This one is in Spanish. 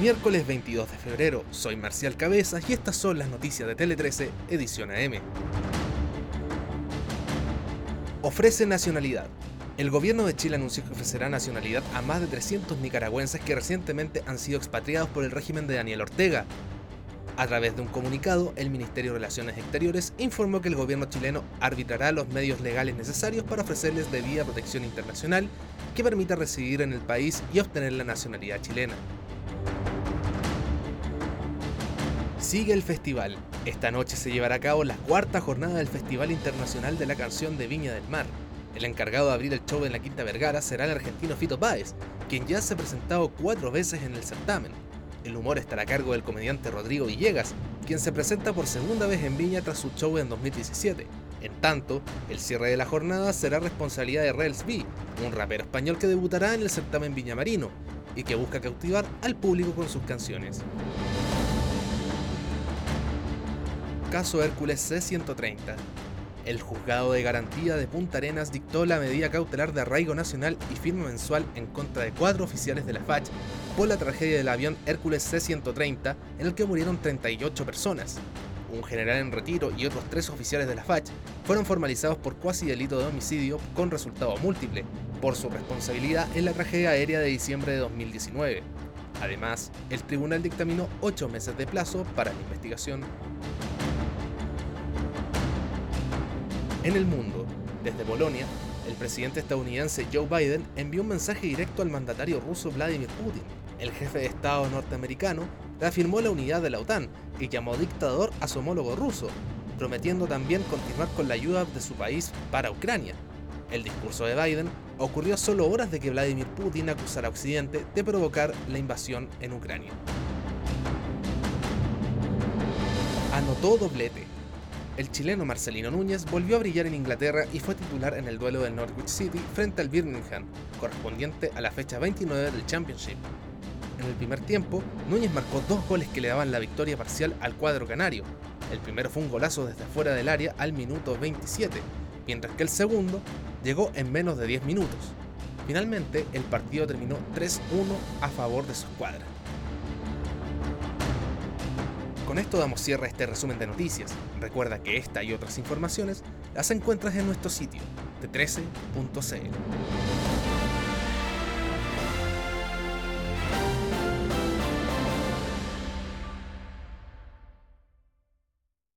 Miércoles 22 de febrero, soy Marcial Cabezas y estas son las noticias de Tele 13, edición AM. Ofrece nacionalidad. El gobierno de Chile anunció que ofrecerá nacionalidad a más de 300 nicaragüenses que recientemente han sido expatriados por el régimen de Daniel Ortega. A través de un comunicado, el Ministerio de Relaciones Exteriores informó que el gobierno chileno arbitrará los medios legales necesarios para ofrecerles debida protección internacional que permita residir en el país y obtener la nacionalidad chilena. Sigue el festival. Esta noche se llevará a cabo la cuarta jornada del Festival Internacional de la Canción de Viña del Mar. El encargado de abrir el show en la Quinta Vergara será el argentino Fito Páez, quien ya se ha presentado cuatro veces en el certamen. El humor estará a cargo del comediante Rodrigo Villegas, quien se presenta por segunda vez en Viña tras su show en 2017. En tanto, el cierre de la jornada será responsabilidad de Rels B, un rapero español que debutará en el certamen Viñamarino y que busca cautivar al público con sus canciones. Caso Hércules C-130. El juzgado de garantía de Punta Arenas dictó la medida cautelar de arraigo nacional y firma mensual en contra de cuatro oficiales de la FACH por la tragedia del avión Hércules C-130 en el que murieron 38 personas. Un general en retiro y otros tres oficiales de la FACH fueron formalizados por cuasi delito de homicidio con resultado múltiple por su responsabilidad en la tragedia aérea de diciembre de 2019. Además, el tribunal dictaminó ocho meses de plazo para la investigación. En el mundo, desde Polonia, el presidente estadounidense Joe Biden envió un mensaje directo al mandatario ruso Vladimir Putin. El jefe de Estado norteamericano reafirmó la unidad de la OTAN y llamó dictador a su homólogo ruso, prometiendo también continuar con la ayuda de su país para Ucrania. El discurso de Biden ocurrió solo horas de que Vladimir Putin acusara a Occidente de provocar la invasión en Ucrania. Anotó doblete el chileno Marcelino Núñez volvió a brillar en Inglaterra y fue titular en el duelo del Norwich City frente al Birmingham, correspondiente a la fecha 29 del Championship. En el primer tiempo, Núñez marcó dos goles que le daban la victoria parcial al cuadro canario. El primero fue un golazo desde fuera del área al minuto 27, mientras que el segundo llegó en menos de 10 minutos. Finalmente, el partido terminó 3-1 a favor de su escuadra. Con esto damos cierre a este resumen de noticias. Recuerda que esta y otras informaciones las encuentras en nuestro sitio, de 13.cl.